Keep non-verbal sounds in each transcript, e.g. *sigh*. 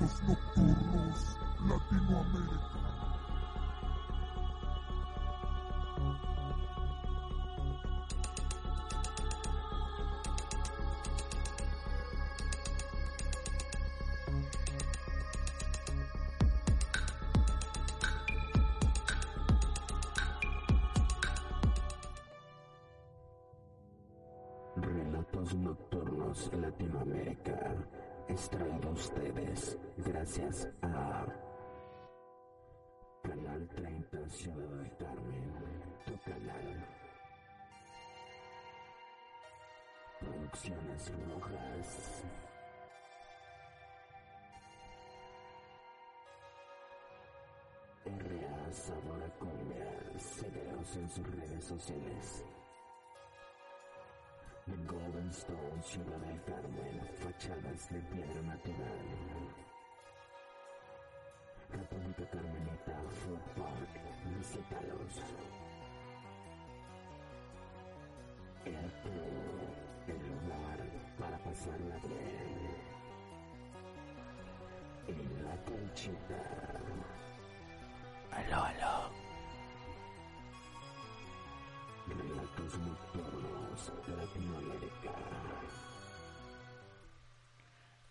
Nocturnos Latinoamérica.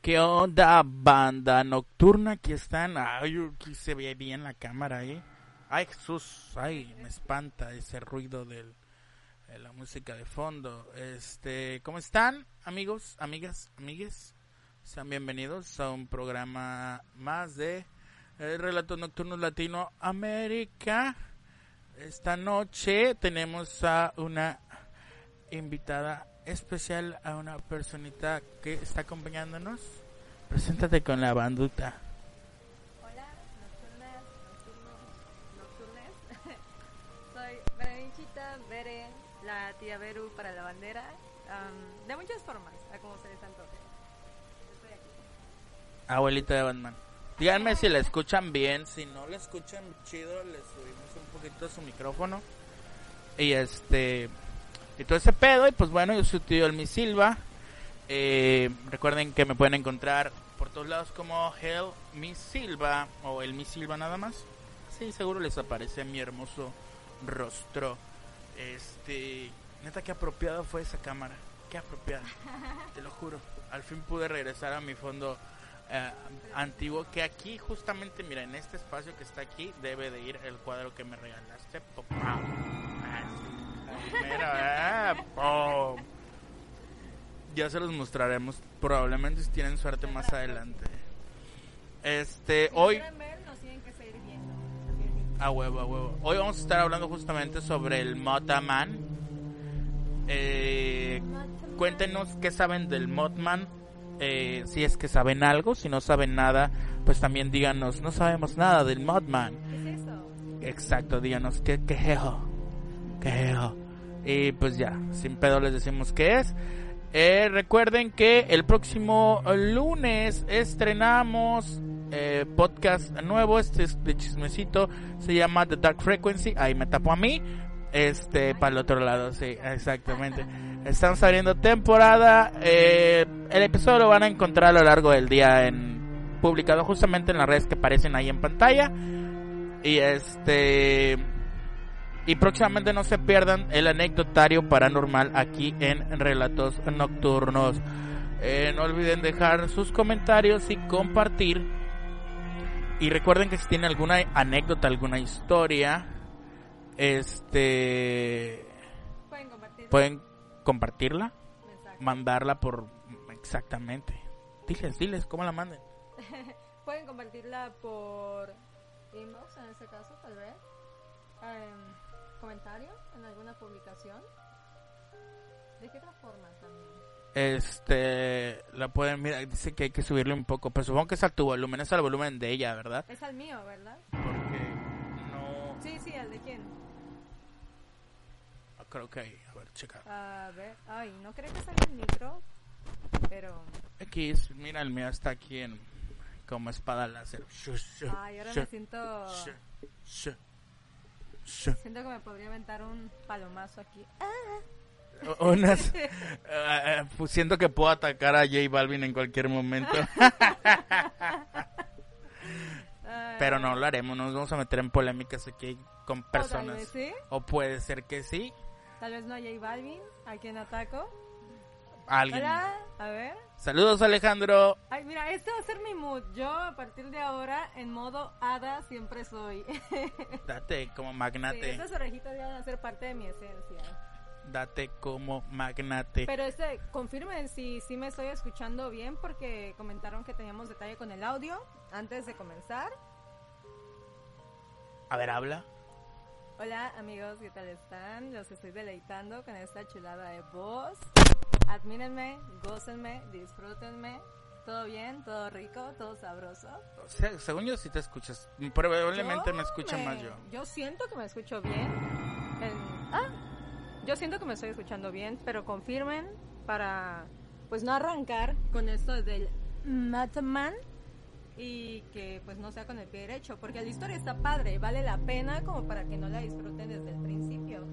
¿Qué onda, banda nocturna? Aquí están. Ay, aquí se ve bien la cámara ahí. Ay, Jesús. Ay, me espanta ese ruido del, de la música de fondo. Este, ¿cómo están, amigos, amigas, amigues? Sean bienvenidos a un programa más de eh, Relatos Nocturnos Latinoamérica. Esta noche tenemos a una invitada especial, a una personita que está acompañándonos. Preséntate con la banduta. Hola, nocturnas, nocturnos, nocturnes. *laughs* Soy Berenichita Bere, la tía Beru para la bandera. am, de muchas formas, a como se les antoje. Estoy aquí. Abuelita de Batman. Díganme si la escuchan bien, si no la escuchan chido, le subimos un poquito su micrófono. Y este y todo ese pedo, y pues bueno, yo soy tío Elmi Silva. Eh, recuerden que me pueden encontrar por todos lados como Hell Mi Silva o El Mi Silva nada más. Sí, seguro les aparece mi hermoso rostro. Este, neta qué apropiado fue esa cámara. Qué apropiada. *laughs* Te lo juro. Al fin pude regresar a mi fondo eh, antiguo que aquí justamente, mira, en este espacio que está aquí debe de ir el cuadro que me regalaste. Popao. Ah, mero, eh, pum. Ya se los mostraremos probablemente si tienen suerte más adelante. Este, hoy a huevo, a huevo. Hoy vamos a estar hablando justamente sobre el Mothman. Eh, cuéntenos qué saben del Mothman. Eh, si es que saben algo, si no saben nada, pues también díganos, no sabemos nada del Modman. ¿Qué es eso? Exacto, díganos qué, qué eso? qué eso? Y pues ya, sin pedo les decimos qué es. Eh, recuerden que el próximo lunes estrenamos eh, podcast nuevo, este es de chismecito, se llama The Dark Frequency, ahí me tapo a mí, este, para el otro lado, sí, exactamente. Estamos abriendo temporada, eh, el episodio lo van a encontrar a lo largo del día en publicado justamente en las redes que aparecen ahí en pantalla. Y este y próximamente no se pierdan el anecdotario paranormal aquí en Relatos Nocturnos. Eh, no olviden dejar sus comentarios y compartir. Y recuerden que si tienen alguna anécdota, alguna historia, este Pueden compartir pueden compartirla, mandarla por exactamente. Diles, diles cómo la manden. *laughs* Pueden compartirla por inbox, en este caso, tal vez. Em, comentario en alguna publicación. ¿De qué otra forma también? Este, la pueden, mira, dice que hay que subirle un poco, pero supongo que es a tu volumen, es al volumen de ella, ¿verdad? Es al mío, ¿verdad? Porque no, Sí, sí, al de quién. creo que hay, a ver, checa. A ver, ay, no creo que salga el micro, pero... X, mira, el mío está aquí en, como espada láser. Ay, ahora me siento... Siento que me podría aventar un palomazo aquí. Unas, *laughs* eh, eh, pues siento que puedo atacar a J Balvin en cualquier momento, *laughs* pero no lo haremos, nos vamos a meter en polémicas aquí con o personas. vez sí, O puede ser que sí, tal vez no a J Balvin, a quien ataco. alguien. Hola, a ver. Saludos Alejandro. Ay, mira, este va a ser mi mood. Yo a partir de ahora en modo hada siempre soy. *laughs* Date como Sí, magnate. esas orejitas ya van a ser parte de mi esencia. Date como magnate. Pero este, confirmen si, si me estoy escuchando bien porque comentaron que teníamos detalle con el audio antes de comenzar. A ver, habla. Hola amigos, ¿qué tal están? Los estoy deleitando con esta chulada de voz. Admírenme, gócenme, disfrútenme. ¿Todo bien? ¿Todo rico? ¿Todo sabroso? O sea, según yo sí te escuchas. Probablemente Yo me escucha más yo. Yo siento que me escucho bien. En- ah, yo siento que me estoy escuchando bien, pero confirmen para pues no arrancar con esto del Matman y que pues no sea con el pie derecho, porque la historia está padre, vale la pena como para que no la disfruten desde el principio.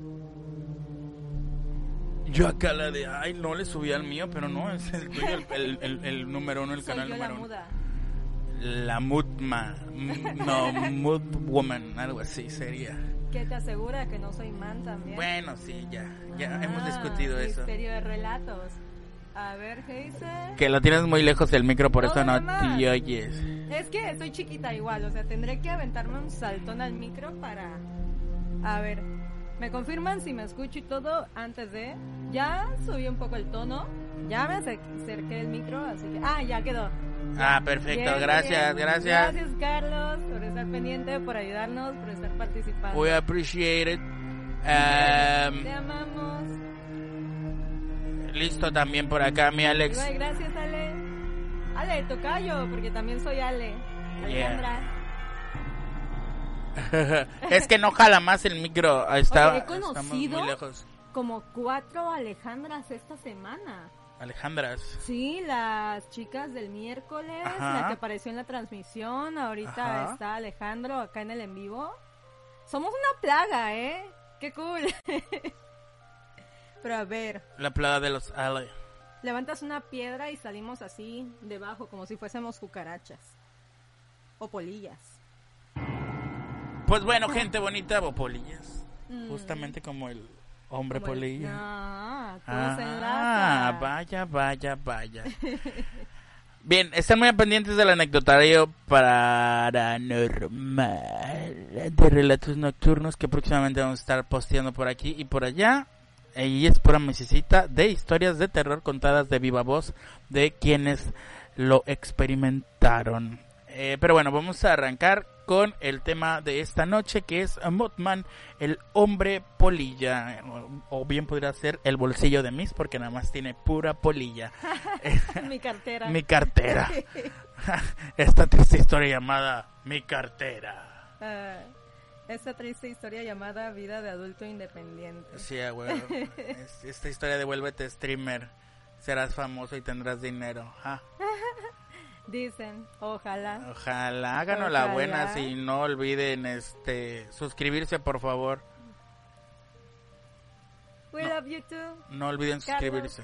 Yo acá la de, ay, no le subí al mío, pero no, es el tuyo, el, el, el- el número uno, el Soy canal yo la número uno. muda. La Moodma. M- No, Mood Woman, algo así sería. Que te asegura que no soy man también. Bueno, sí, ya, ya Ah, hemos discutido eso. Misterio de relatos. A ver, ¿qué dice? Que lo tienes muy lejos del micro, por No, eso no mamá. te oyes. Es que estoy chiquita igual, o sea, tendré que aventarme un saltón al micro para... A ver, ¿me confirman si me escucho y todo antes de...? Ya subí un poco el tono, ya me acer- acerqué el micro, así que... Ah, ya quedó. Ah, perfecto, Bien, gracias, bien. gracias. Gracias, Carlos, por estar pendiente, por ayudarnos, por estar participando. We appreciate it. Te Um, amamos. listo también por acá, mi Alex. Igual, gracias, Ale. Ale, tocayo, porque también soy Ale. Alejandra. *laughs* es que no jala más el micro. Está, Oye, he conocido- muy lejos. Como cuatro Alejandras esta semana. Alejandras. Sí, las chicas del miércoles, Ajá. la que apareció en la transmisión, ahorita Ajá. está Alejandro acá en el en vivo. Somos una plaga, ¿eh? Qué cool. *laughs* Pero a ver, La plaga de los Ale. levantas una piedra y salimos así debajo, como si fuésemos cucarachas. O polillas. Pues bueno, gente bonita, o polillas. Mm. Justamente como el hombre Como el- polilla. Ah, Ah, vaya, vaya, vaya. Bien, están muy pendientes del anecdotario paranormal de relatos nocturnos que próximamente vamos a estar posteando por aquí y por allá. Y es pura mesecita de historias de terror contadas de viva voz de quienes lo experimentaron. Eh, pero bueno, vamos a arrancar con el tema de esta noche que es Mothman, el hombre polilla. O, o bien podría ser el bolsillo de Miss porque nada más tiene pura polilla. *laughs* *laughs* Mi cartera. Mi cartera. *laughs* Esta triste historia llamada Mi cartera. Ah, esta triste historia llamada Vida de Adulto Independiente. Sí, a huevo. Es- Esta historia de vuélvete streamer. Serás famoso y tendrás dinero. Ah, Dicen, ojalá. ojalá háganos la Ojalá. buena si no olviden este suscribirse por favor. We No. love you too. No olviden suscribirse.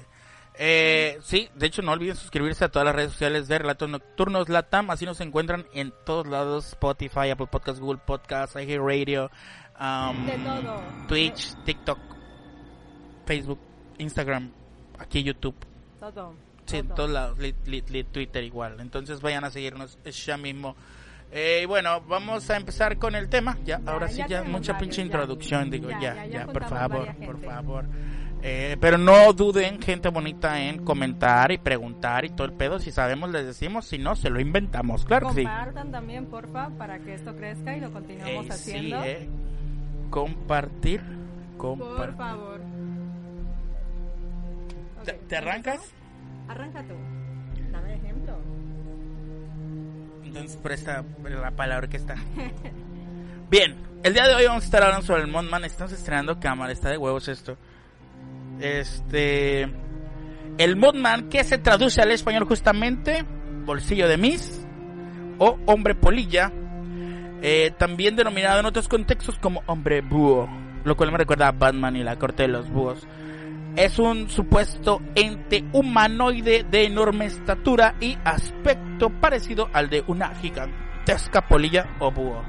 Eh, sí, de hecho no olviden suscribirse a todas las redes sociales de Relatos Nocturnos Latam, así nos encuentran en todos lados, Spotify, Apple Podcasts, Google Podcasts, Radio, um, De todo. Twitch, TikTok, Facebook, Instagram, aquí YouTube, Todo. Sí, en todo. todos lados, Twitter igual. Entonces vayan a seguirnos ya mismo. Eh, y bueno, vamos a empezar con el tema. Ya, Ya, ahora sí, ya mucha varios, pinche ya. introducción, digo, Ya, ya, por favor, por favor. Eh, pero no duden, gente bonita, en comentar y preguntar y todo el pedo. Si sabemos, les decimos. Si no, se lo inventamos. Claro que sí. Compartan también, porfa, para que esto crezca y lo continuemos Eh, sí, haciendo. eh. Compartir. Por Compartir. favor. ¿Te, Ok, te arrancas? Arranca tú. Dame ejemplo. Entonces presta la palabra que está. *laughs* Bien, el día de hoy vamos a estar hablando sobre el Mothman. Estamos estrenando cámara, está de huevos esto. Este. El Mothman, que se traduce al español justamente, bolsillo de Miss o hombre polilla, eh, también denominado en otros contextos como hombre búho, lo cual me recuerda a Batman y la corte de los búhos. Es un supuesto ente humanoide de enorme estatura y aspecto parecido al de una gigantesca polilla o búho.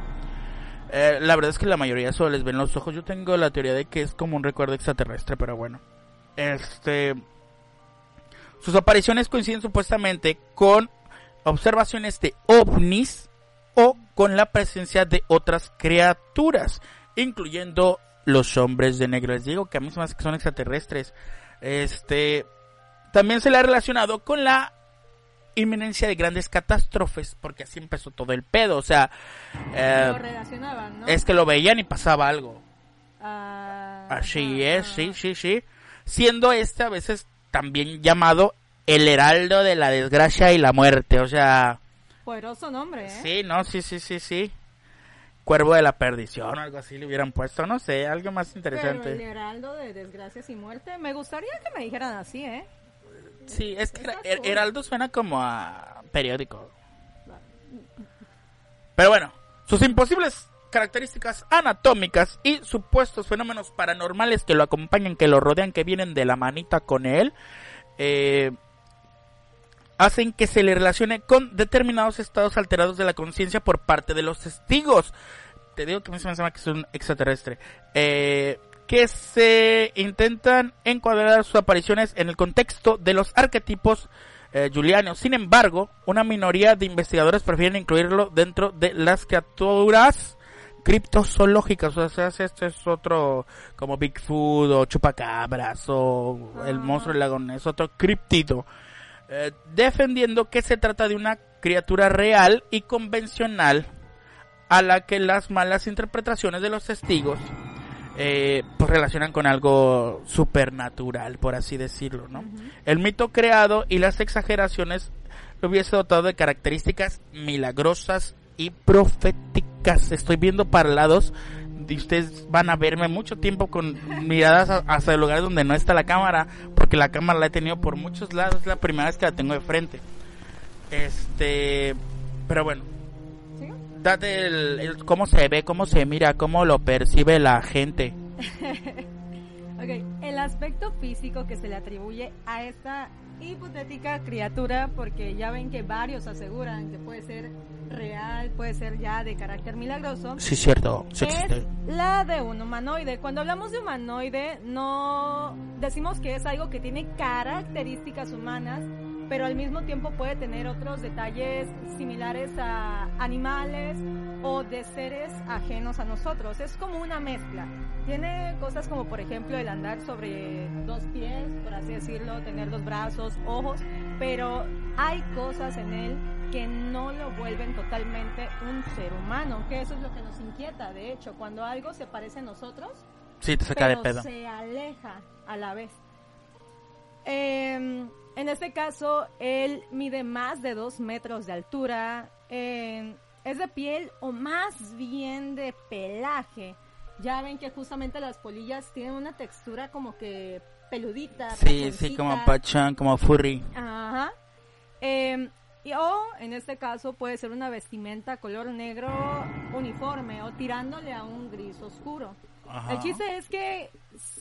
Eh, la verdad es que la mayoría solo les ven los ojos. Yo tengo la teoría de que es como un recuerdo extraterrestre, pero bueno. Este. Sus apariciones coinciden supuestamente con observaciones de ovnis o con la presencia de otras criaturas, incluyendo los hombres de negro. Les digo que a mí se me hace que son extraterrestres. Este. También se le ha relacionado con la inminencia de grandes catástrofes, porque así empezó todo el pedo. O sea, eh, lo relacionaban, ¿no? es que lo veían y pasaba algo. Ah, Así ah, es, ah. sí, sí, sí. Siendo este a veces también llamado el heraldo de la desgracia y la muerte. O sea, Poderoso nombre, ¿eh? sí, no, sí, sí, sí, sí. Cuervo de la perdición, algo así le hubieran puesto, no sé, algo más Pero el interesante. heraldo de desgracias y muerte, me gustaría que me dijeran así, ¿eh? Sí, es que her- heraldo suena como a periódico. Pero bueno, sus imposibles características anatómicas y supuestos fenómenos paranormales que lo acompañan, que lo rodean, que vienen de la manita con él, eh, hacen que se le relacione con determinados estados alterados de la conciencia por parte de los testigos. Te digo que a mí se me llama que es un extraterrestre. Eh, que se intentan encuadrar sus apariciones en el contexto de los arquetipos eh, julianos. Sin embargo, una minoría de investigadores prefieren incluirlo dentro de las criaturas criptozoológicas. O sea, este es otro como Bigfoot o Chupacabras o el Ah. monstruo del lago es otro criptido. Eh, defendiendo que se trata de una criatura real y convencional a la que las malas interpretaciones de los testigos eh, pues relacionan con algo supernatural, por así decirlo, ¿no? El mito creado y las exageraciones lo hubiese dotado de características milagrosas y proféticas. Estoy viendo para lados y ustedes van a verme mucho tiempo con miradas a- hacia el lugar donde no está la cámara, porque la cámara la he tenido por muchos lados, es la primera vez que la tengo de frente. Este, pero bueno, ¿Sí? date el, el cómo se ve, cómo se mira, cómo lo percibe la gente. *laughs* Ok, el aspecto físico que se le atribuye a esta hipotética criatura, porque ya ven que varios aseguran que puede ser real, puede ser ya de carácter milagroso, Sí, cierto, sí es la de un humanoide. Cuando hablamos de humanoide, no decimos que es algo que tiene características humanas, pero al mismo tiempo puede tener otros detalles similares a animales o de seres ajenos a nosotros. Es como una mezcla. Tiene cosas como, por ejemplo, el andar sobre dos pies, por así decirlo, tener dos brazos, ojos, pero hay cosas en él que no lo vuelven totalmente un ser humano, que eso es lo que nos inquieta, de hecho, cuando algo se parece a nosotros, Sí, te saca de pero pedo. se aleja a la vez. Eh, en este caso, él mide más de dos metros de altura, eh, es de piel o más bien de pelaje. Ya ven que justamente las polillas tienen una textura como que peludita. Sí, sí, como pachón, como furry. Ajá. Eh, y, o en este caso puede ser una vestimenta color negro uniforme o tirándole a un gris oscuro. Ajá. El chiste es que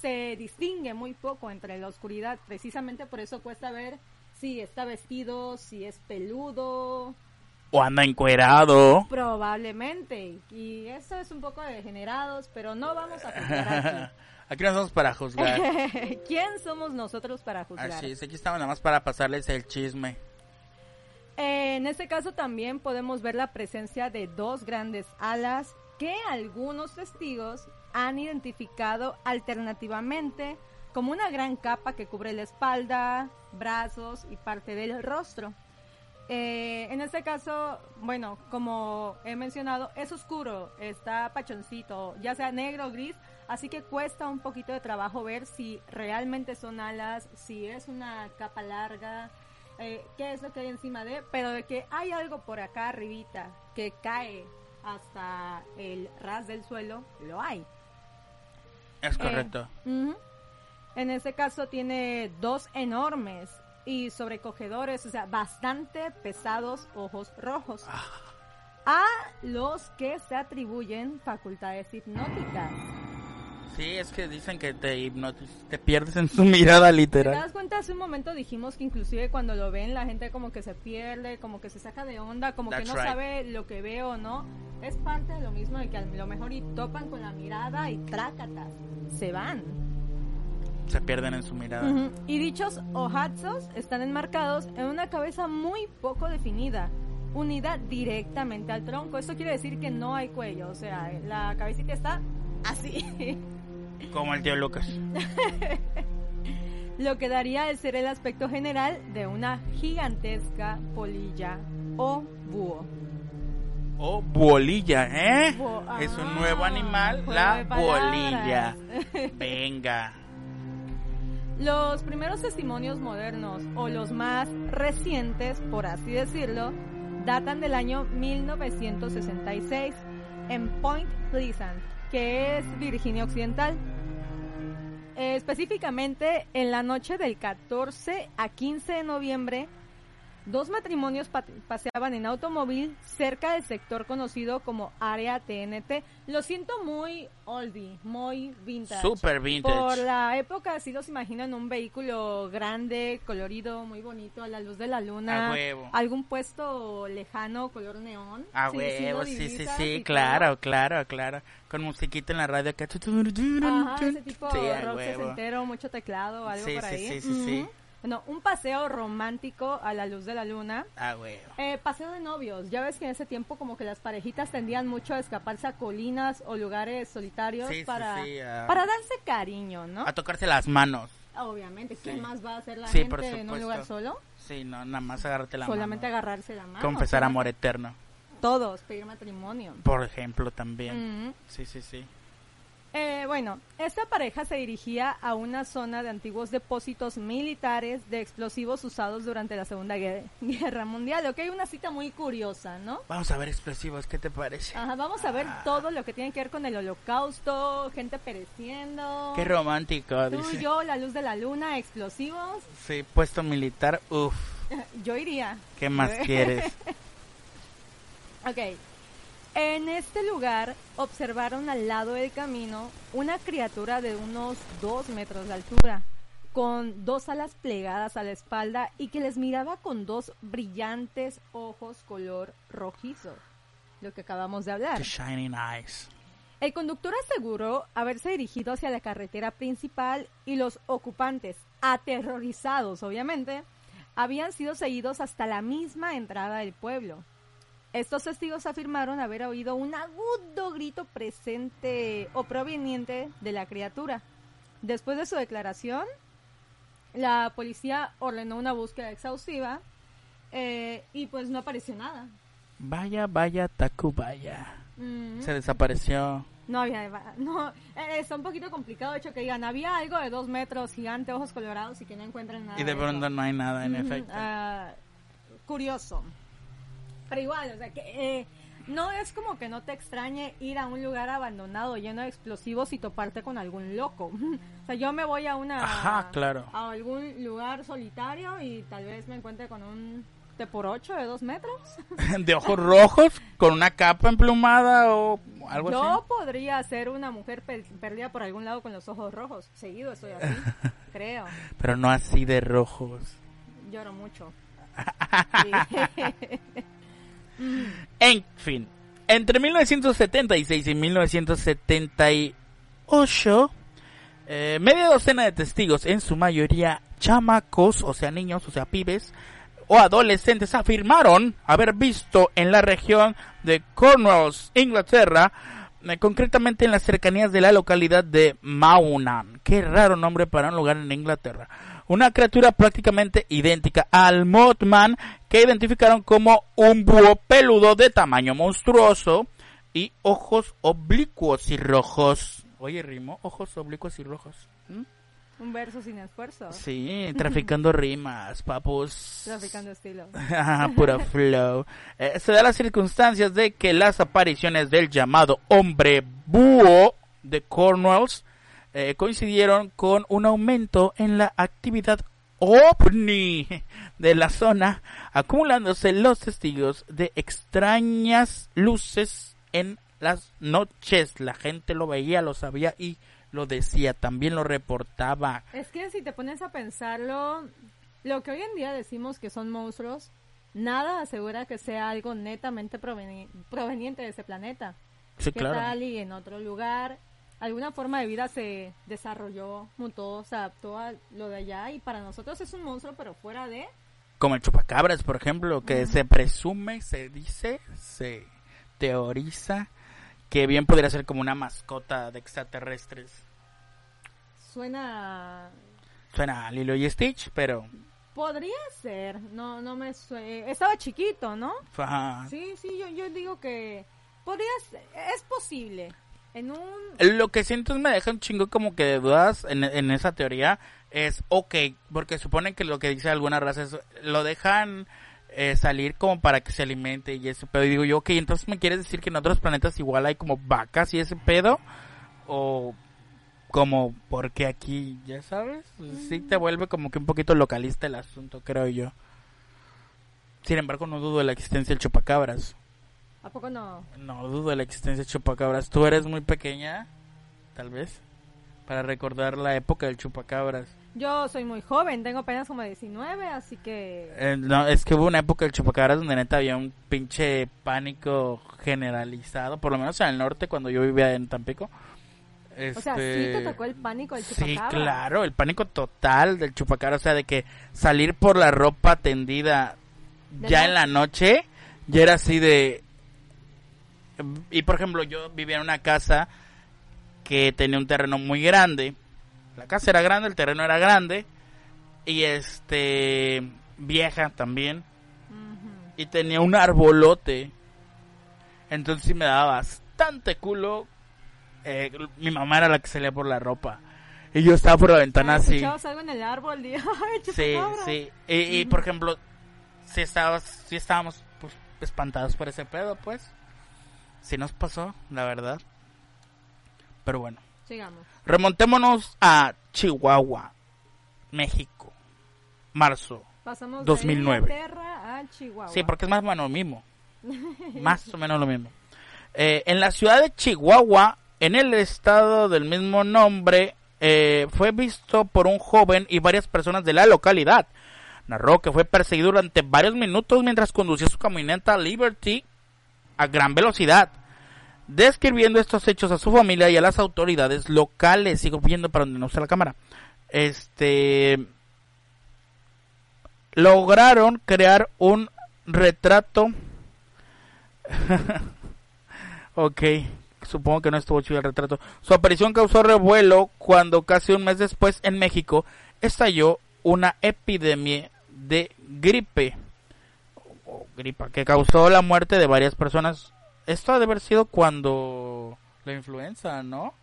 se distingue muy poco entre la oscuridad, precisamente por eso cuesta ver si está vestido, si es peludo, O anda encuerado. probablemente. Y eso es un poco de degenerados, pero no vamos a juzgar Aquí *laughs* no somos para juzgar. *laughs* ¿Quién somos nosotros para juzgar? Así es, aquí estamos nada más para pasarles el chisme. Eh, en este caso también podemos ver la presencia de dos grandes alas que algunos testigos han identificado alternativamente como una gran capa que cubre la espalda, brazos y parte del rostro. Eh, en este caso, bueno, como he mencionado, es oscuro, está pachoncito, ya sea negro o gris, así que cuesta un poquito de trabajo ver si realmente son alas, si es una capa larga, eh, qué es lo que hay encima de, pero de que hay algo por acá arribita que cae hasta el ras del suelo, lo hay. Es Eh, correcto. ujú. En este caso tiene dos enormes y sobrecogedores, o sea, bastante pesados ojos rojos. A los que se atribuyen facultades hipnóticas. Sí, es que dicen que te hipnotiz- te pierdes en su *laughs* mirada ¿Te literal. das cuenta? Hace un momento dijimos que inclusive cuando lo ven la gente como que se pierde, como que se saca de onda, como que That's no right. sabe lo que ve o no. Es parte de lo mismo de que a lo mejor y topan con la mirada y trácatas, se van. Se pierden en su mirada. Y dichos ojazos están enmarcados en una cabeza muy poco definida, unida directamente al tronco. Esto quiere decir que no hay cuello, o sea, la cabecita está así. *laughs* Como el tío Lucas. *laughs* Lo que daría el ser el aspecto general de una gigantesca polilla o búho. O bolilla, ¿eh? Bo- es un ah, nuevo animal, la bolilla. *laughs* Venga. Los primeros testimonios modernos, o los más recientes, por así decirlo, datan del año 1966 en Point Pleasant, que es Virginia Occidental. Específicamente, en la noche del 14 a 15 de noviembre, dos matrimonios pa- paseaban en automóvil cerca del sector conocido como Área TNT. Lo siento muy oldie, muy vintage. Super vintage. Por la época sí los imagino en un vehículo grande, colorido, muy bonito, a la luz de la luna. A huevo. Algún puesto lejano, color neón. A Sí, sí huevo, sí, sí, sí, claro, claro, claro. Con musiquita en la radio que... Ajá, ese tipo Sí, rock sesentero, mucho teclado, algo Sí, por sí, ahí. sí, sí, sí. Ujú. Bueno, un paseo romántico a la luz de la luna. A huevo. Eh, paseo de novios. Ya ves que en ese tiempo como que las parejitas tendían mucho a escaparse a colinas o lugares solitarios Sí, sí, para, sí, ah. para darse cariño, ¿no? A tocarse las manos. Obviamente, ¿quién Sí. más va a hacer la Sí, gente en un lugar solo? Sí, no, nada más agarrarte la Solamente mano. agarrarse la mano. Confesar sea, amor eterno. Todos, pedir matrimonio. Por ejemplo, también. Ujú. Sí, sí, sí. Eh, bueno, esta pareja se dirigía a una zona de antiguos depósitos militares de explosivos usados durante la Segunda *laughs* Guerra, Mundial. Ok, una cita muy curiosa, ¿no? Vamos a ver explosivos, ¿qué te parece? Ajá, vamos a ver Ah. todo lo que tiene que ver con el holocausto, gente pereciendo. Qué romántico, Tú, dice. yo, la luz de la luna, explosivos. Sí, puesto militar, uff, *laughs* Yo iría. ¿qué más quieres? *laughs* Ok. En este lugar observaron al lado del camino una criatura de unos dos metros de altura, con dos alas plegadas a la espalda y que les miraba con dos brillantes ojos color rojizo, lo que acabamos de hablar. The Shining Eyes. El conductor aseguró haberse dirigido hacia la carretera principal y los ocupantes, aterrorizados obviamente, habían sido seguidos hasta la misma entrada del pueblo. Estos testigos afirmaron haber oído un agudo grito presente o proveniente de la criatura. Después de su declaración, la policía ordenó una búsqueda exhaustiva eh, y pues no apareció nada. Vaya, vaya, Tacubaya. Mm. Se desapareció. No había, no, eh, está un poquito complicado, de hecho, que digan, había algo de dos metros, gigante, ojos colorados y que no encuentran nada. Y de pronto no hay nada, en efecto. ah, curioso. Pero igual, o sea, que eh, no es como que no te extrañe ir a un lugar abandonado lleno de explosivos y toparte con algún loco. *laughs* o sea, yo me voy a una. Ajá, claro. A algún lugar solitario y tal vez me encuentre con un T por 8 de dos metros. *laughs* de ojos rojos, con una capa emplumada o algo Yo así. podría ser una mujer per- perdida por algún lado con los ojos rojos. Seguido estoy así, *laughs* creo. Pero no así de rojos. Lloro mucho. Sí. En fin, entre 1976 y 1978, eh, media docena de testigos, en su mayoría chamacos, o sea, niños, o sea, pibes, o adolescentes, afirmaron haber visto en la región de Cornwalls, Inglaterra, eh, concretamente en las cercanías de la localidad de Maunan. Qué raro nombre para un lugar en Inglaterra. Una criatura prácticamente idéntica al Mothman que identificaron como un búho peludo de tamaño monstruoso y ojos oblicuos y rojos. Oye, rimo, ojos oblicuos y rojos. ¿Mm? Un verso sin esfuerzo. Sí, *laughs* traficando rimas, papus. Traficando estilo. *laughs* Puro flow. Eh, se da las circunstancias de que las apariciones del llamado hombre búho de Cornwalls eh, coincidieron con un aumento en la actividad ovni de la zona, acumulándose los testigos de extrañas luces en las noches. La gente lo veía, lo sabía y lo decía, también lo reportaba. Es que si te pones a pensarlo, lo que hoy en día decimos que son monstruos, nada asegura que sea algo netamente proveni- proveniente de ese planeta. Sí, ¿Qué claro. tal y en otro lugar? Alguna forma de vida se desarrolló, mutó, se adaptó a lo de allá y para nosotros es un monstruo, pero fuera de... como el chupacabras, por ejemplo, que se presume, se dice, se teoriza que bien podría ser como una mascota de extraterrestres. Suena... Suena a Lilo y Stitch, pero Podría ser, no, no me Estaba chiquito, ¿no? ajá. Sí, sí, yo, yo digo que podría ser, es posible. En un... lo que siento es me deja un chingo como que de dudas en, en esa teoría es ok, porque suponen que lo que dice alguna raza es lo dejan eh, salir como para que se alimente y ese pedo. Y digo yo, ok, entonces me quieres decir que en otros planetas igual hay como vacas y ese pedo o como porque aquí, ya sabes, sí te vuelve como que un poquito localista el asunto, creo yo. Sin embargo, no dudo de la existencia del chupacabras. ¿A poco no? No dudo de la existencia del chupacabras. Tú eres muy pequeña, tal vez, para recordar la época del chupacabras. Yo soy muy joven, tengo apenas como 19, así que... Eh, no, es que hubo una época del chupacabras donde neta había un pinche pánico generalizado, por lo menos en el norte cuando yo vivía en Tampico. O sea, sí Este, te tocó el pánico del Sí, chupacabra. claro, el pánico total del chupacabra, o sea, de que salir por la ropa tendida De ya en la noche, ya era así de... Y por ejemplo, yo vivía en una casa que tenía un terreno muy grande. La casa era grande, el terreno era grande. Y este... vieja también. Y tenía un arbolote. Entonces sí me daba bastante culo. Eh, mi mamá era la que salía por la ropa. Y yo estaba por la ventana Ah, así. algo en el árbol. *laughs* Ay, Sí, sí. Y, y, por ejemplo, si estabas, si estábamos pues, espantados por ese pedo, pues. Sí nos pasó, la verdad. Pero bueno. Sigamos. Remontémonos a Chihuahua, México. Marzo. Pasamos 2009. de Inglaterra a Chihuahua. Sí, porque es más o menos lo mismo. *laughs* Más o menos lo mismo. Eh, en la ciudad de Chihuahua, en el estado del mismo nombre, eh, fue visto por un joven y varias personas de la localidad. Narró que fue perseguido durante varios minutos mientras conducía su camioneta Liberty a gran velocidad. Describiendo estos hechos a su familia y a las autoridades locales. Sigo viendo para donde no está la cámara. Este lograron crear un retrato. *laughs* ok, supongo que no estuvo chido el retrato. Su aparición causó revuelo cuando casi un mes después en México estalló una epidemia de gripe. Gripa, que causó la muerte de varias personas. Esto ha de haber sido cuando la influenza, ¿no?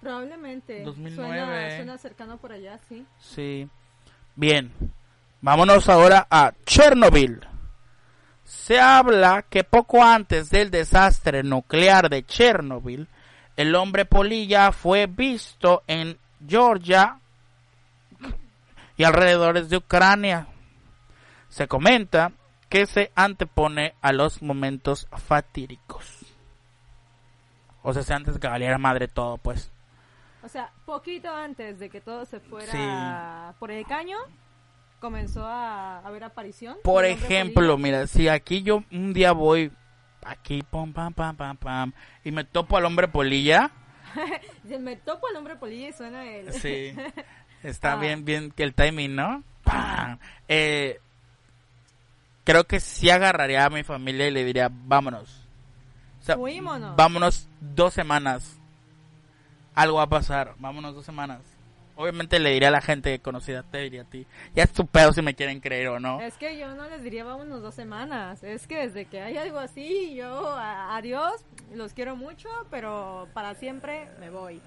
Probablemente. 2009. Suena, suena cercano por allá, sí. Sí. Bien. Vámonos ahora a Chernobyl. Se habla que poco antes del desastre nuclear de Chernobyl, el hombre polilla fue visto en Georgia y alrededores de Ucrania. Se comenta que se antepone a los momentos fatídicos. O sea, se antes que valiera madre todo, pues. O sea, poquito antes de que todo se fuera por el caño, comenzó a haber aparición. Por ejemplo, mira, si aquí yo un día voy aquí, pam, pam, pam, pam, pam, y me topo al hombre polilla, *laughs* me topo el hombre polilla y suena el... sí, *laughs* está Ah. bien, bien que el timing, ¿no? Pam. Eh, creo que sí agarraría a mi familia y le diría, vámonos. O sea, vámonos dos semanas. Algo va a pasar, vámonos dos semanas. Obviamente le diría a la gente conocida, te diría a ti. Ya es tu pedo si me quieren creer o no. Es que yo no les diría vámonos dos semanas. Es que desde que hay algo así, yo adiós, los quiero mucho, pero para siempre me voy.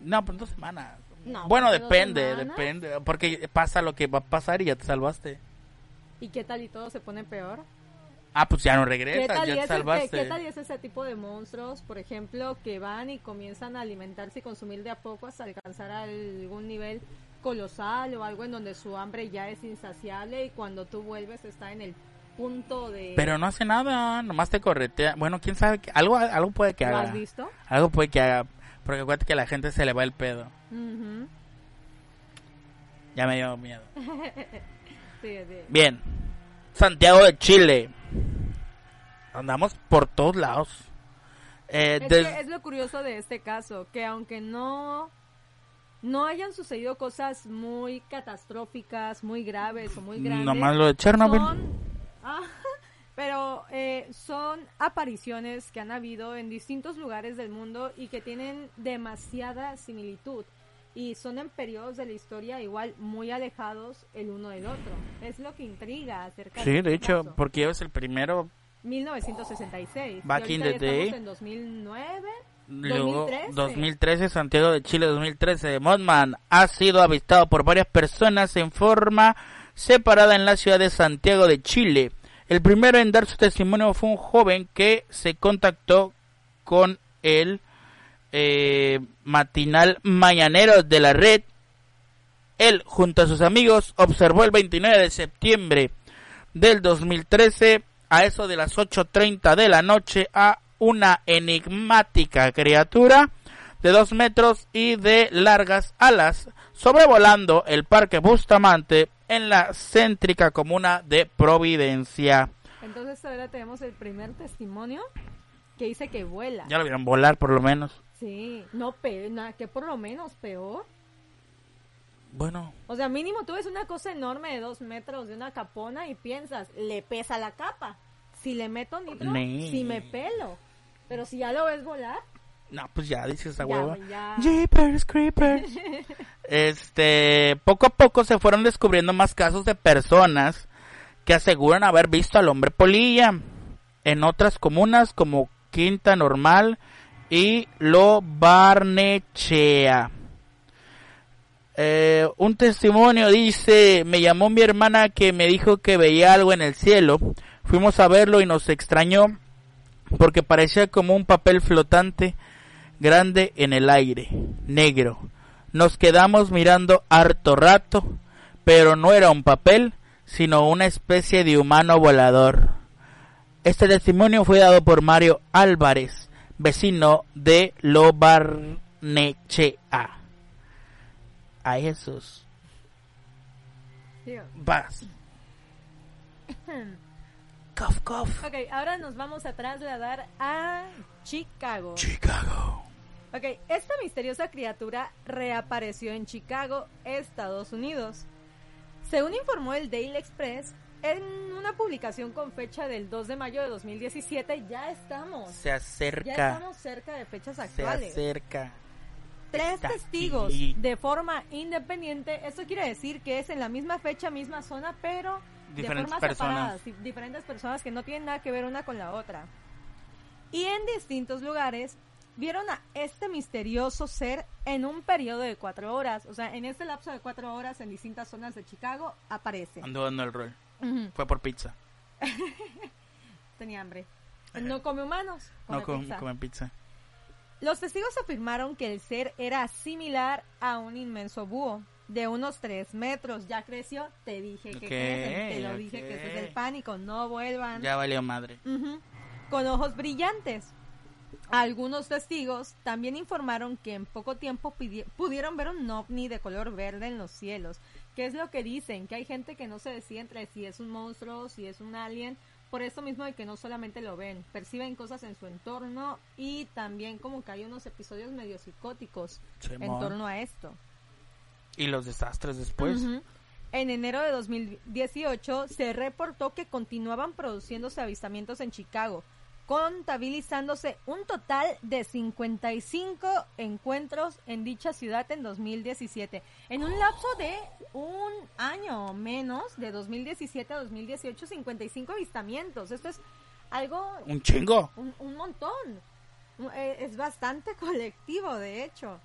No, pues dos semanas. No, bueno, ¿por qué dos depende, semanas? depende. Porque pasa lo que va a pasar y ya te salvaste. ¿Y qué tal y todo se pone peor? Ah, pues ya no ¿Qué regresas, ya te salvaste. ¿Qué tal y es ese tipo de monstruos, por ejemplo, que van y comienzan a alimentarse y consumir de a poco hasta alcanzar algún nivel colosal o algo en donde su hambre ya es insaciable y cuando tú vuelves está en el punto de... Pero no hace nada, nomás te corretea. Bueno, quién sabe, que algo, algo puede que ¿Lo haga. has visto? Algo puede que haga. Porque acuérdate que a la gente se le va el pedo. Ujú. Ya me dio miedo. *laughs* Bien. Santiago de Chile. Andamos por todos lados. Eh, Es, des- que es lo curioso de este caso, que aunque no no hayan sucedido cosas muy catastróficas, muy graves o muy grandes, Nomás lo de Chernobyl. son- *laughs* Ah, pero eh, son apariciones que han habido en distintos lugares del mundo y que tienen demasiada similitud y son en periodos de la historia igual muy alejados el uno del otro. Es lo que intriga acerca Sí, de de este hecho, caso. porque es el primero 1966. Back y in the day. en 2009. Luego, 2013. 2013, Santiago de Chile 2013. Mothman ha sido avistado por varias personas en forma separada en la ciudad de Santiago de Chile. El primero en dar su testimonio fue un joven que se contactó con el eh, matinal mañanero de la red. Él, junto a sus amigos, observó el 29 de septiembre del 2013 a eso de las 8.30 de la noche a una enigmática criatura de dos metros y de largas alas sobrevolando el parque Bustamante en la céntrica comuna de Providencia. Entonces ahora tenemos el primer testimonio que dice que vuela. Ya lo vieron volar por lo menos. Sí, no pena, que por lo menos peor. Bueno, O sea, mínimo tú ves una cosa enorme de dos metros de una capona y piensas, le pesa la capa. Si le meto nitro, Ni. si me pelo. Pero si ya lo ves volar, no, pues ya dice esa hueva. ya. Jeepers Creepers. *laughs* Este, poco a poco se fueron descubriendo más casos de personas que aseguran haber visto al hombre polilla en otras comunas como Quinta Normal y Lo Barnechea. Eh, un testimonio dice, me llamó mi hermana que me dijo que veía algo en el cielo. Fuimos a verlo y nos extrañó porque parecía como un papel flotante grande en el aire, negro. Nos quedamos mirando harto rato, pero no era un papel, sino una especie de humano volador. Este testimonio fue dado por Mario Álvarez, vecino de Lobarnechea. A Jesús. Vas. *coughs* Cough, cough. Ok, ahora nos vamos a trasladar a Chicago. Chicago. Ok, esta misteriosa criatura reapareció en Chicago, Estados Unidos. Según informó el Daily Express, en una publicación con fecha del 2 de mayo de 2017, ya estamos. Se Ya acerca. estamos cerca de fechas Se actuales. acerca. Tres está testigos aquí. de forma independiente. Esto quiere decir que es en la misma fecha, misma zona, pero Diferentes de formas personas. separadas, di- diferentes personas que no tienen nada que ver una con la otra. Y en distintos lugares vieron a este misterioso ser en un periodo de cuatro horas. O sea, en este lapso de cuatro horas en distintas zonas de Chicago aparece. Ando dando el rol. Fue por pizza. *laughs* Tenía hambre. No come humanos. come no com- pizza. comen pizza. Los testigos afirmaron que el ser era similar a un inmenso búho de unos 3 metros. Ya creció, te dije que crecen, te lo dije que ese es el pánico, no vuelvan. Ya valió madre. Con ojos brillantes. Algunos testigos también informaron que en poco tiempo pudieron ver un ovni de color verde en los cielos. ¿Qué es lo que dicen? Que hay gente que no se decide entre si es un monstruo, si es un alien, por eso mismo de que no solamente lo ven, perciben cosas en su entorno y también como que hay unos episodios medio psicóticos en torno a esto. Y los desastres después. En enero de 2018 se reportó que continuaban produciéndose avistamientos en Chicago, contabilizándose un total de 55 encuentros en dicha ciudad en 2017. En un lapso de un año o menos, de 2017 a 2018, 55 avistamientos. Esto es algo, Un chingo. un, un montón. Eh, Es bastante colectivo, de hecho.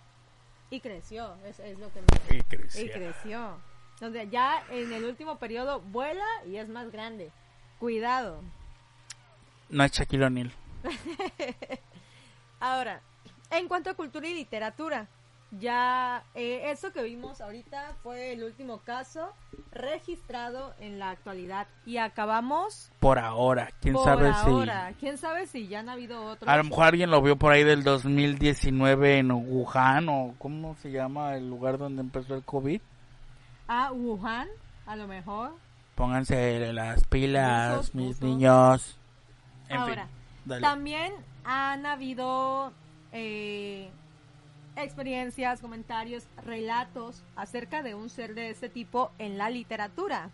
Y creció, es, es lo que me... Y creció. Y creció. Donde ya en el último periodo vuela y es más grande. Cuidado. No es Shaquille O'Neal. *laughs* Ahora, en cuanto a cultura y literatura, ya eh, eso que vimos ahorita fue el último caso registrado en la actualidad. Y acabamos Por ahora. ¿Quién por sabe ahora. ¿Quién sabe si ya han habido otros? si... A lo mejor alguien lo vio por ahí del 2019 en Wuhan o... ¿Cómo se llama el lugar donde empezó el COVID? A Wuhan, a lo mejor. Pónganse las pilas, mis niños. En Ahora, fin. También han habido eh, experiencias, comentarios, relatos acerca de un ser de este tipo en la literatura.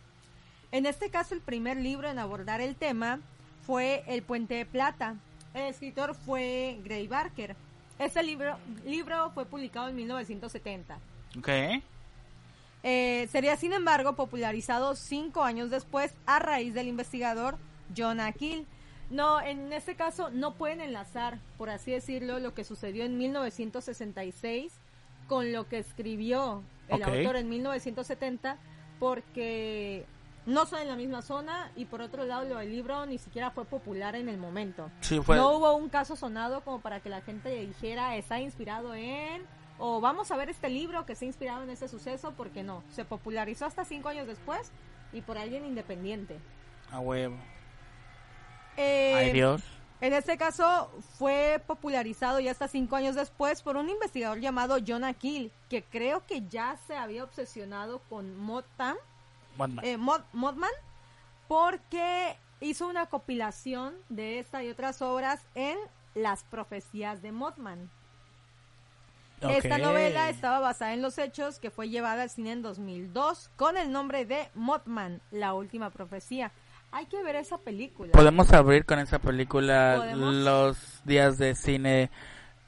En este caso, el primer libro en abordar el tema fue El Puente de Plata. El escritor fue Gray Barker. Este libro, libro fue publicado en 1970. Ok. Eh, sería, sin embargo, popularizado cinco años después a raíz del investigador John Akill. No, en este caso no pueden enlazar, por así decirlo, lo que sucedió en 1966 con lo que escribió el autor en 1970, porque no son en la misma zona y por otro lado lo del libro ni siquiera fue popular en el momento. Sí, fue... No hubo un caso sonado como para que la gente dijera está inspirado en o vamos a ver este libro que se ha inspirado en ese suceso porque no, se popularizó hasta cinco años después y por alguien independiente. A huevo. Eh, Ay, Dios. En este caso fue popularizado ya hasta cinco años después por un investigador llamado John Akill, que creo que ya se había obsesionado con Mothman, eh, Mod- Mothman, porque hizo una compilación de esta y otras obras en Las profecías de Mothman. Esta Ok. novela estaba basada en los hechos que fue llevada al cine en 2002 con el nombre de Mothman, la última profecía. Hay que ver esa película. Podemos abrir con esa película Podemos. los días de cine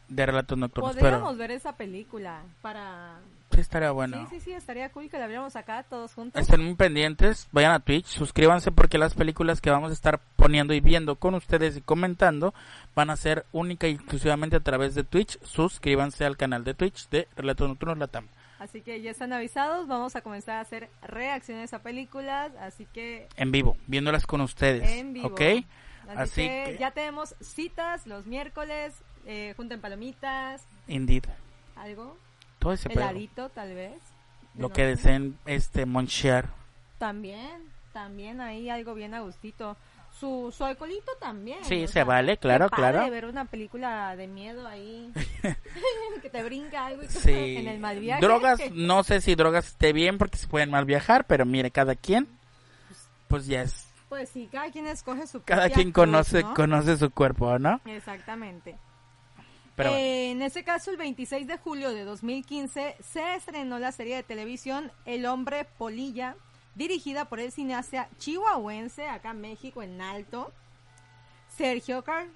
de relatos nocturnos. Podríamos Pero ver esa película para... sí estaría bueno. Sí, sí, sí, estaría cool que la viéramos acá todos juntos. Estén muy pendientes, vayan a Twitch, suscríbanse porque las películas que vamos a estar poniendo y viendo con ustedes y comentando van a ser única y exclusivamente a través de Twitch. Suscríbanse al canal de Twitch de Relatos Nocturnos Latam. Así que ya están avisados, vamos a comenzar a hacer reacciones a películas, así que En vivo, viéndolas con ustedes. en vivo. ¿Ok? Así, Así que, que- ya tenemos citas los miércoles, eh, junten palomitas, Indeed. algo, Todo ese heladito tal vez. Lo que deseen este monchear. También, también ahí algo bien a gustito. Su, su alcoholito también. Sí, se sea, vale, claro, claro. ver una película de miedo ahí. *laughs* *laughs* que te brinca algo y Sí. en el mal viaje. Drogas, *laughs* no sé si drogas esté bien porque se pueden mal viajar, pero mire, cada quien, pues ya es, Pues sí, cada quien escoge su cada quien cruz, conoce, ¿no? conoce su cuerpo, ¿no? Exactamente. Pero bueno. Eh, en ese caso, el 26 de julio de 2015 se estrenó la serie de televisión El hombre polilla, dirigida por el cineasta chihuahuense, acá en México, en alto, Sergio Carr,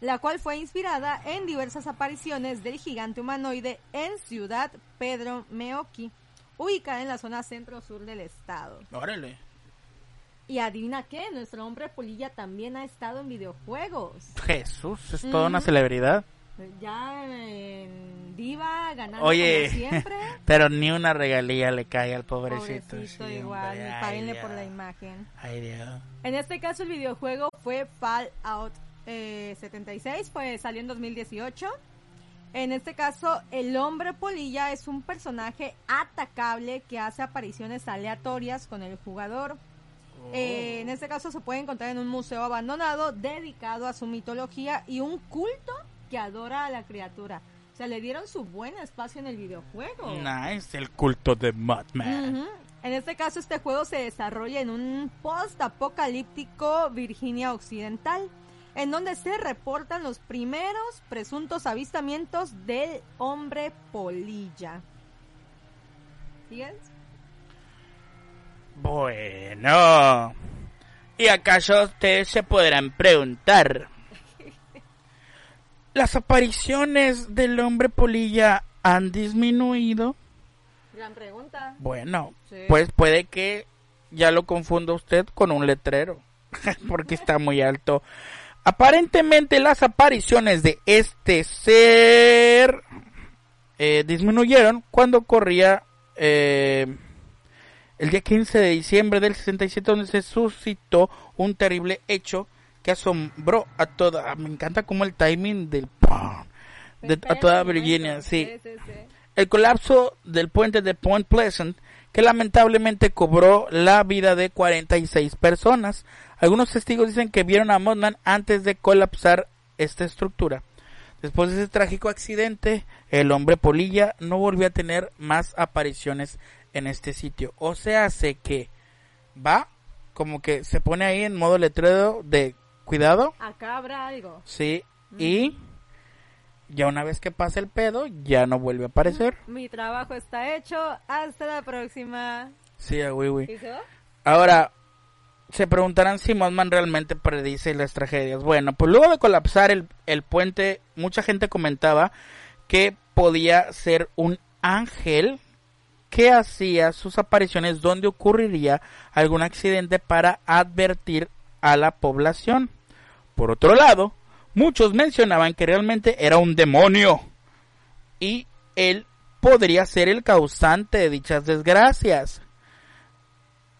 la cual fue inspirada en diversas apariciones del gigante humanoide en Ciudad Pedro Meoqui, ubicada en la zona centro-sur del estado. Órale. Y adivina qué, nuestro hombre polilla también ha estado en videojuegos. Jesús, es toda una celebridad. Ya en Diva, ganando Oye, como siempre. *laughs* pero ni una regalía le cae al pobrecito. Pobrecito sí, igual, páguenle por la imagen. Ay, Dios. En este caso el videojuego fue Fallout eh, 76, fue, salió en 2018. En este caso, el hombre polilla es un personaje atacable que hace apariciones aleatorias con el jugador. Eh, en este caso se puede encontrar en un museo abandonado dedicado a su mitología y un culto que adora a la criatura. O sea, le dieron su buen espacio en el videojuego. Nice, el culto de Batman. Ujú. En este caso, este juego se desarrolla en un post-apocalíptico Virginia Occidental, en donde se reportan los primeros presuntos avistamientos del hombre polilla. ¿Sigues? Bueno. ¿Y acaso ustedes se podrán preguntar? ¿Las apariciones del hombre polilla han disminuido? Gran pregunta. Bueno, Sí. pues puede que ya lo confunda usted con un letrero, *laughs* porque está muy alto. Aparentemente las apariciones de este ser eh, disminuyeron cuando corría eh, el día 15 de diciembre del 67 donde se suscitó un terrible hecho que asombró a toda, me encanta como el timing del de, a toda Virginia, sí. El colapso del puente de Point Pleasant, que lamentablemente cobró la vida de 46 personas. Algunos testigos dicen que vieron a Mothman antes de colapsar esta estructura. Después de ese trágico accidente, el hombre polilla no volvió a tener más apariciones en este sitio. O sea, hace que va como que se pone ahí en modo letrero de cuidado, Acá habrá algo. sí, y ya una vez que pasa el pedo, ya no vuelve a aparecer. Mi trabajo está hecho. Hasta la próxima. Sí, a Wiwi. ¿Y se va? Ahora, se preguntarán si Mothman realmente predice las tragedias. Bueno, pues luego de colapsar el, el puente, mucha gente comentaba que podía ser un ángel que hacía sus apariciones donde ocurriría algún accidente para advertir a la población. Por otro lado, muchos mencionaban que realmente era un demonio y él podría ser el causante de dichas desgracias.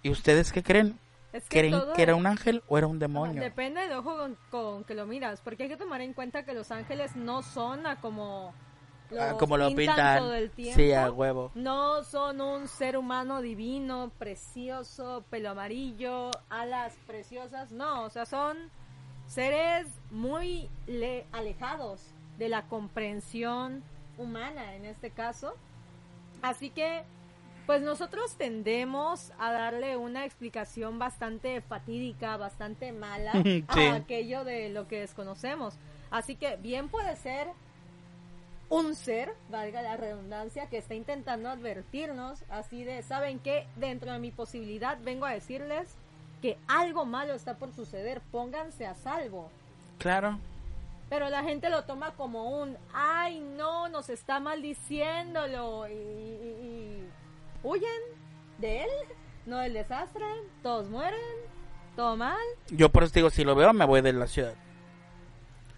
¿Y ustedes qué creen? Es que ¿Creen todo- que era un ángel o era un demonio? Depende del ojo con, con que lo miras, porque hay que tomar en cuenta que los ángeles no son a como, Ah, los como lo pintan pintan. todo el tiempo. Sí, a huevo. No son un ser humano divino, precioso, pelo amarillo, alas preciosas. No, o sea, son seres muy le- alejados de la comprensión humana en este caso. Así que, pues nosotros tendemos a darle una explicación bastante fatídica, bastante mala *laughs* Sí. a aquello de lo que desconocemos. Así que bien puede ser un ser, valga la redundancia, que está intentando advertirnos así de, ¿saben qué? Dentro de mi posibilidad vengo a decirles que algo malo está por suceder, pónganse a salvo. Claro. Pero la gente lo toma como un, ay no, nos está maldiciéndolo y, y- y huyen de él, no del desastre, todos mueren, todo mal, Yo por eso digo, si lo veo me voy de la ciudad.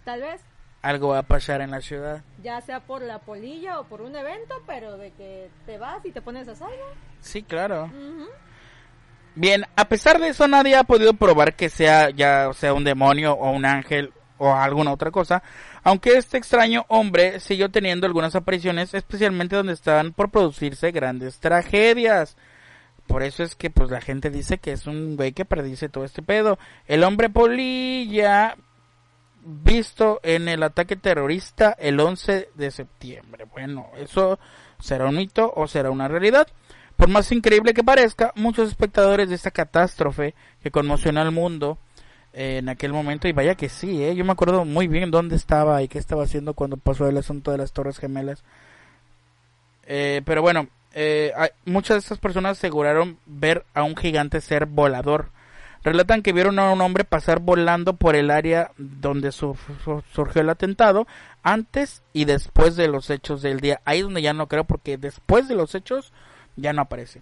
tal vez, Algo va a pasar en la ciudad. ya sea por la polilla o por un evento, pero de que te vas y te pones a salvo. Sí, claro. Bien, a pesar de eso nadie ha podido probar que sea ya sea un demonio o un ángel o alguna otra cosa, aunque este extraño hombre siguió teniendo algunas apariciones, especialmente donde estaban por producirse grandes tragedias. Por eso es que pues la gente dice que es un güey que predice todo este pedo. El hombre polilla visto en el ataque terrorista el 11 de septiembre. Bueno, eso será un mito o será una realidad. Por más increíble que parezca, muchos espectadores de esta catástrofe que conmocionó al mundo eh, en aquel momento, y vaya que sí, eh, yo me acuerdo muy bien dónde estaba y qué estaba haciendo cuando pasó el asunto de las Torres Gemelas. Eh, pero bueno, eh, muchas de estas personas aseguraron ver a un gigante ser volador. Relatan que vieron a un hombre pasar volando por el área donde su- surgió el atentado antes y después de los hechos del día. Ahí es donde ya no creo porque después de los hechos ya no aparece.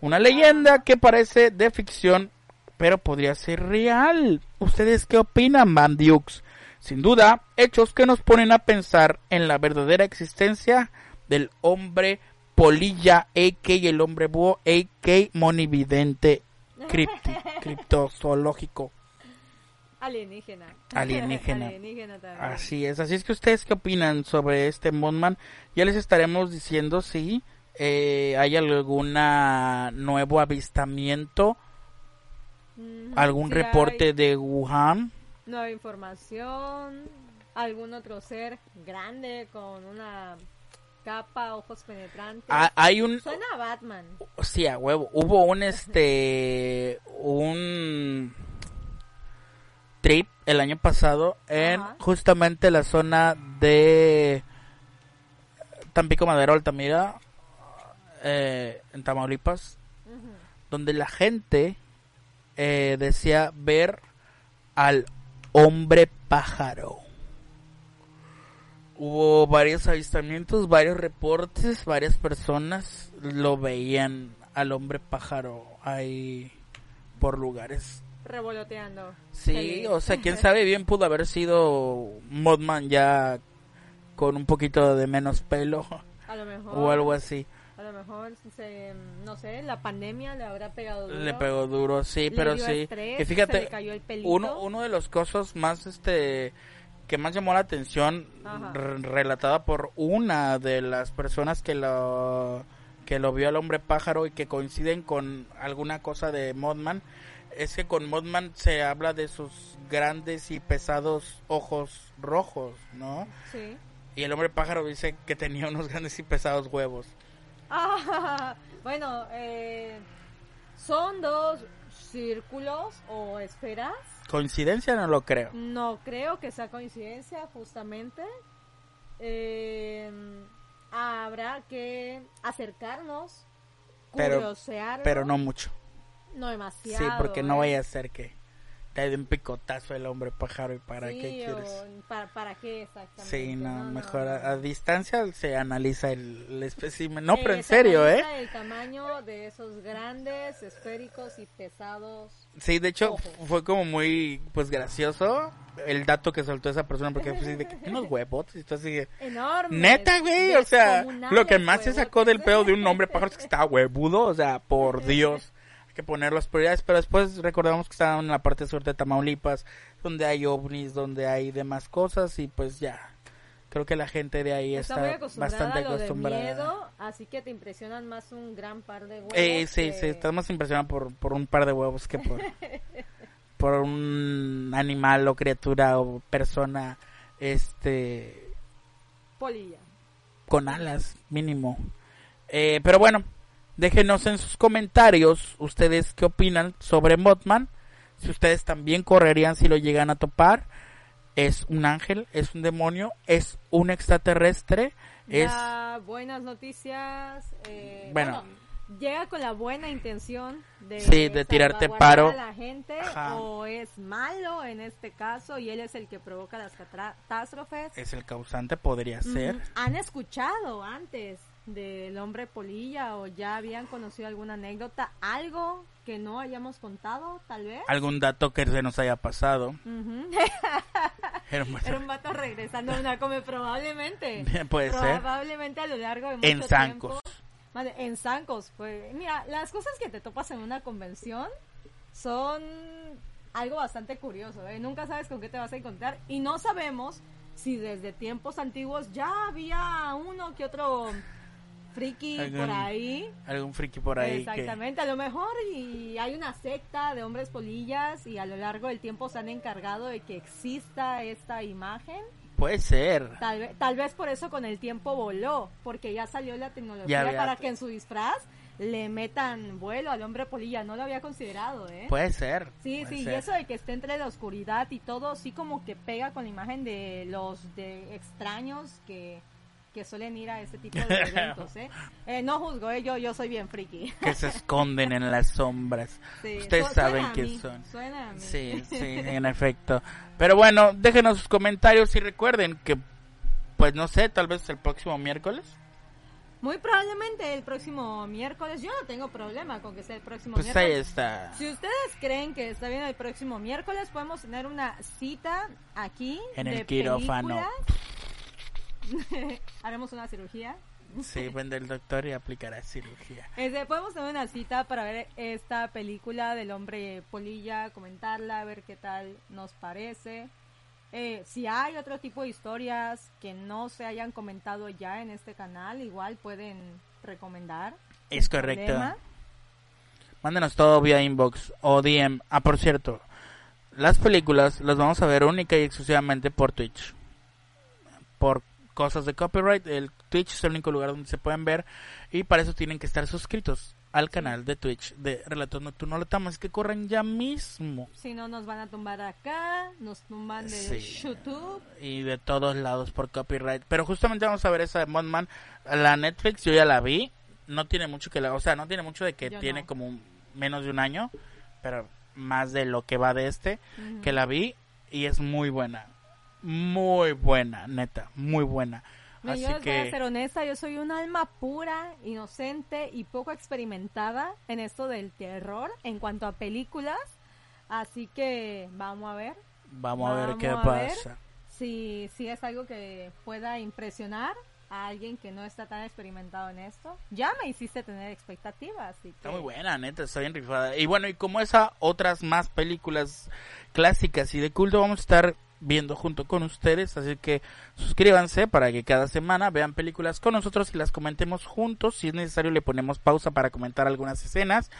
Una leyenda que parece de ficción pero podría ser real. ¿Ustedes qué opinan, Bandiux? Sin duda, hechos que nos ponen a pensar en la verdadera existencia del hombre polilla, a.k. el hombre búho, a.k. monividente cripti, *laughs* criptozoológico. Alienígena. Alienígena. *laughs* Alienígena también. Así es, así es que ustedes qué opinan sobre este Mothman. Ya les estaremos diciendo si eh, hay alguna nuevo avistamiento, Ujú, algún reporte hay de Wuhan. Nueva información. Algún otro ser grande con una capa, ojos penetrantes. Ah, hay un, Suena a Batman. sí, a huevo, hubo un este, un trip el año pasado en Ajá. justamente la zona de Tampico Madero, Altamira, eh, en Tamaulipas, donde la gente eh, decía ver al hombre pájaro. Hubo varios avistamientos, varios reportes, varias personas lo veían al hombre pájaro ahí por lugares. Revoloteando. Sí, Feliz. o sea, quién *laughs* sabe bien pudo haber sido Modman ya con un poquito de menos pelo A lo mejor. o algo así. A lo mejor, se, no sé, la pandemia le habrá pegado duro. Le pegó duro, sí, pero sí. estrés, se fíjate, cayó el uno, uno de los cosas más, este, que más llamó la atención, relatada por una de las personas que lo, que lo vio al hombre pájaro y que coinciden con alguna cosa de Modman, es que con Modman se habla de sus grandes y pesados ojos rojos, ¿no? Sí. Y el hombre pájaro dice que tenía unos grandes y pesados huevos. Ah, *laughs* bueno, eh, son dos círculos o esferas. ¿Coincidencia? No lo creo. No creo que sea coincidencia, justamente. Eh, habrá que acercarnos, Pero-. Pero no mucho. No demasiado. Sí, porque no ¿eh? vaya a ser que te dé un picotazo el hombre pájaro y para Sí, qué quieres. ¿para, ¿Para qué exactamente? Sí, no, no, mejor no, a, a distancia se analiza el, el espécimen. No, Eh, pero en se serio, ¿eh? El tamaño de esos grandes, esféricos y pesados. Sí, de hecho Ojo. fue como muy, pues, gracioso el dato que soltó esa persona porque pues, de que unos huevos y tú así de, Enormes. Neta, güey, o sea, lo que más se sacó del huevotes. pedo de un hombre pájaro es que estaba huevudo, o sea, por *laughs* Dios, que poner las prioridades, pero después recordamos que estaban en la parte sur de Tamaulipas, donde hay ovnis, donde hay demás cosas y pues ya, creo que la gente de ahí Está, está, acostumbrada bastante a lo acostumbrada. de miedo, así que te impresionan más un gran par de huevos. Eh, sí, que- sí, estás más impresionado por, por un par de huevos que por, *laughs* por un animal o criatura o persona, este, Polilla. con alas, mínimo. Eh, pero bueno, déjenos en sus comentarios ustedes qué opinan sobre Mothman. Si ustedes también correrían si lo llegan a topar. Es un ángel, es un demonio, es un extraterrestre, es... Da buenas noticias. eh, Bueno. llega con la buena intención de, Sí, de tirarte paro. a la gente Ajá. o es malo en este caso y él es el que provoca las catástrofes. Es el causante, podría ser. ¿Han escuchado antes del hombre polilla o ya habían conocido alguna anécdota? ¿Algo que no hayamos contado, tal vez? Algún dato que se nos haya pasado. *laughs* Era un- Era un vato regresando a una come probablemente. *laughs* Puede ser. Probablemente a lo largo de mucho En zancos. Vale, en zancos. Pues, mira, las cosas que te topas en una convención son algo bastante curioso. ¿eh? Nunca sabes con qué te vas a encontrar y no sabemos si desde tiempos antiguos ya había uno que otro friki Algún- por ahí. Algún friki por ahí que... Exactamente, a lo mejor y hay una secta de hombres polillas y a lo largo del tiempo se han encargado de que exista esta imagen. Puede ser. Tal vez, tal vez por eso con el tiempo voló, porque ya salió la tecnología había- para que en su disfraz le metan vuelo al hombre polilla. No lo había considerado, ¿eh? Puede ser. Sí, puede sí, y eso de que esté entre la oscuridad y todo, sí como que pega con la imagen de los de extraños que, que suelen ir a este tipo de *laughs* eventos, ¿eh? Eh, no juzgo, ¿eh? Yo, yo soy bien friki. Que se esconden en las sombras. *laughs* Sí, Ustedes su- saben suena a quién mí, son. Suena a mí. Sí, sí, *laughs* en efecto. Pero bueno, déjenos sus comentarios y recuerden que, pues no sé, tal vez el próximo miércoles Muy probablemente el próximo miércoles. Yo no tengo problema con que sea el próximo Pues ahí miércoles. está. Si ustedes creen que está bien el próximo miércoles, podemos tener una cita aquí. En de el quirófano. películas. *laughs* Haremos una cirugía. Sí, vende el doctor y aplicará cirugía. Este, podemos tener una cita para ver esta película del hombre polilla, comentarla, ver qué tal nos parece. Eh, si hay otro tipo de historias que no se hayan comentado ya en este canal, igual pueden recomendar. Es correcto. problema. Mándenos todo vía inbox o DM. Ah, por cierto, las películas las vamos a ver única y exclusivamente por Twitch. Por cosas de copyright, el Twitch es el único lugar donde se pueden ver y para eso tienen que estar suscritos al canal de Twitch de Relatos Nocturno Letamos que corran ya mismo Si no, nos van a tumbar acá, nos tumban de Sí. YouTube. y de todos lados por copyright. Pero justamente vamos a ver esa de Mothman, la Netflix yo ya la vi, no tiene mucho que la, o sea, no tiene mucho de que Yo tiene no. como un- menos de un año, pero más de lo que va de este. Que la vi y es muy buena. Muy buena, neta, muy buena. Mira, Así yo les voy a que ser honesta, yo soy un alma pura, inocente y poco experimentada en esto del terror en cuanto a películas. Así que vamos a ver vamos a ver vamos qué a ver. pasa. si, si es algo que pueda impresionar a alguien que no está tan experimentado en esto. Ya me hiciste tener expectativas. Que... Está muy buena, neta, está bien rifada. Y bueno, y como esa, otras más películas clásicas y de culto vamos a estar viendo junto con ustedes, así que suscríbanse para que cada semana vean películas con nosotros y las comentemos juntos. Si es necesario le ponemos pausa para comentar algunas escenas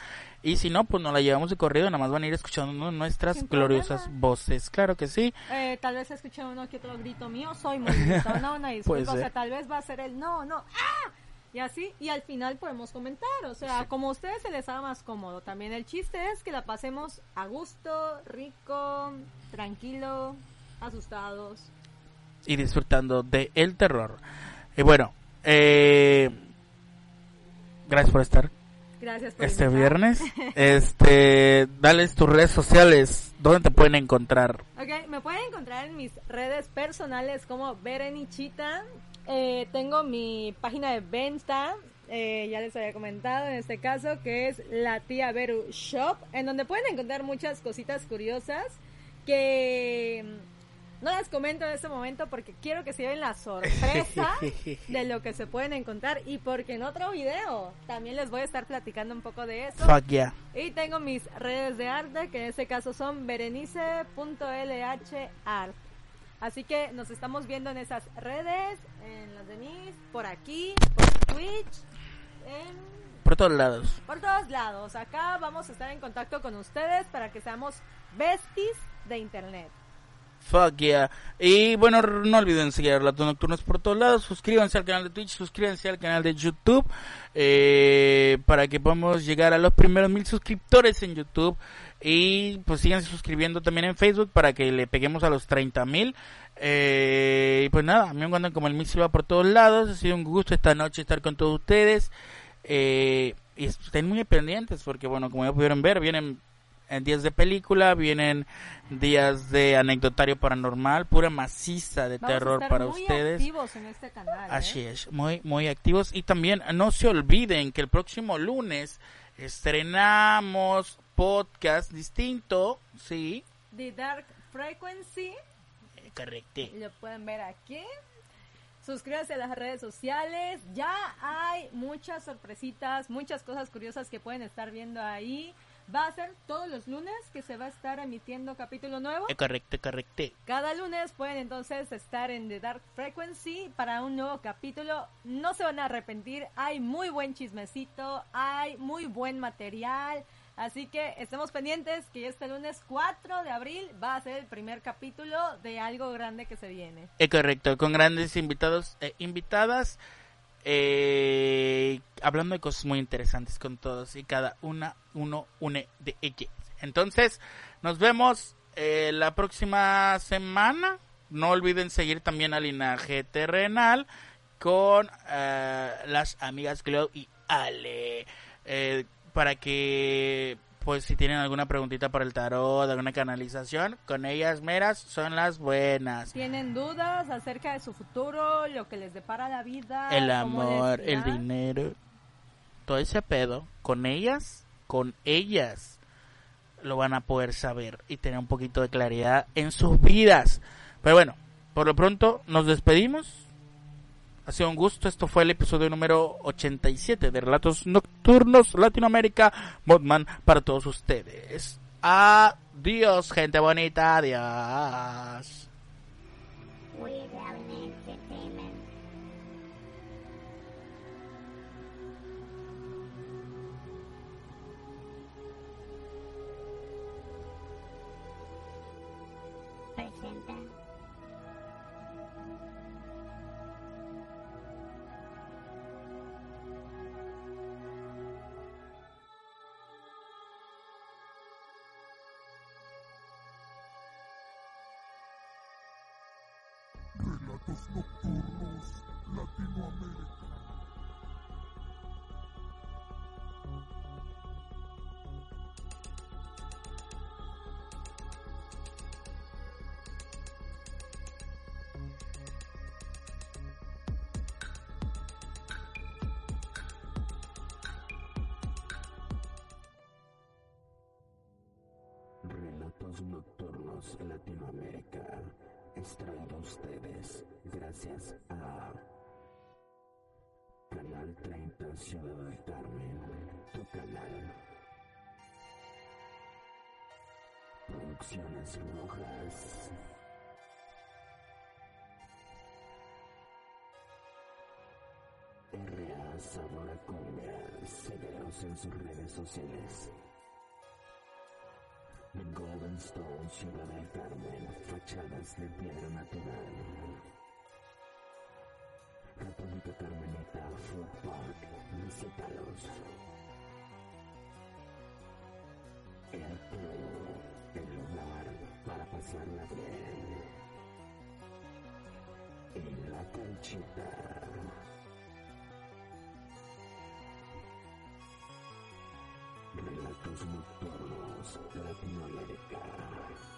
y si no, pues nos la llevamos de corrido, nada más van a ir escuchando nuestras Sin gloriosas problema. voces. Claro que sí. Eh, tal vez escuché uno que otro grito mío, soy muy gritona, una disculpa, o sea, tal vez va a ser el no, no, ¡ah! Y así, y al final podemos comentar, o sea, como a ustedes se les haga más cómodo. También el chiste es que la pasemos a gusto, rico, tranquilo, asustados. y disfrutando de el terror. Y bueno, eh, gracias por estar Gracias por este invitar. viernes. *laughs* Este, dales tus redes sociales, ¿dónde te pueden encontrar? Ok, me pueden encontrar en mis redes personales como Berenichita. Eh, tengo mi página de venta, eh, ya les había comentado en este caso, que es la tía Beru Shop, en donde pueden encontrar muchas cositas curiosas que no las comento en este momento porque quiero que se lleven la sorpresa *laughs* de lo que se pueden encontrar y porque en otro video también les voy a estar platicando un poco de eso. Fuck yeah. Y tengo mis redes de arte, que en este caso son berenice.lhart. Así que nos estamos viendo en esas redes, en las de Nis, por aquí, por Twitch, en- Por todos lados. por todos lados. Acá vamos a estar en contacto con ustedes para que seamos besties de internet. Fuck yeah. Y bueno, no olviden seguir a Relatos Nocturnos por todos lados. Suscríbanse al canal de Twitch, suscríbanse al canal de YouTube. eh, para que podamos llegar a los primeros mil suscriptores en YouTube. Y pues síganse suscribiendo también en Facebook para que le peguemos a los 30 mil. Eh, y pues nada, a mí me encuentran como el Mil Silva por todos lados. Ha sido un gusto esta noche estar con todos ustedes. Eh, y estén muy pendientes porque bueno, como ya pudieron ver, vienen en días de película, vienen días de anecdotario paranormal, pura maciza de Vamos a terror estar para muy ustedes. activos en este canal. ¿eh? Así es, muy, muy activos. Y también no se olviden que el próximo lunes estrenamos podcast distinto, sí, The Dark Frequency, eh, correcto. lo pueden ver aquí. Suscríbanse a las redes sociales. Ya hay muchas sorpresitas, muchas cosas curiosas que pueden estar viendo ahí. Va a ser todos los lunes que se va a estar emitiendo capítulo nuevo. Eh, correcto, correcto. Cada lunes pueden entonces estar en The Dark Frequency para un nuevo capítulo. No se van a arrepentir. Hay muy buen chismecito, hay muy buen material. Así que estemos pendientes que este lunes 4 de abril va a ser el primer capítulo de algo grande que se viene. Eh, correcto, con grandes invitados e invitadas, eh, hablando de cosas muy interesantes con todos y cada una, uno, une de ellas. Entonces, nos vemos eh, la próxima semana. No olviden seguir también a Linaje Terrenal con eh, las amigas Glow y Ale. eh, para que pues si tienen alguna preguntita por el tarot, alguna canalización, con ellas meras son las buenas. ¿Tienen dudas acerca de su futuro, lo que les depara la vida? El amor, el dinero, todo ese pedo, con ellas, con ellas lo van a poder saber y tener un poquito de claridad en sus vidas. Pero bueno, por lo pronto nos despedimos. Ha sido un gusto. Esto fue el episodio número 87 de Relatos Nocturnos Latinoamérica. Modman para todos ustedes. Adiós, gente bonita. Adiós. 30 Ciudad del Carmen, tu canal. Producciones Rojas. RA Sabor a Cumbia, seguiros en sus redes sociales. The Golden Stone, Ciudad del Carmen, fachadas de piedra natural. Católica Carmelita Food Park, visítalos. El club, el lugar para pasarla bien. En la canchita. Relatos Nocturnos Latinoamérica.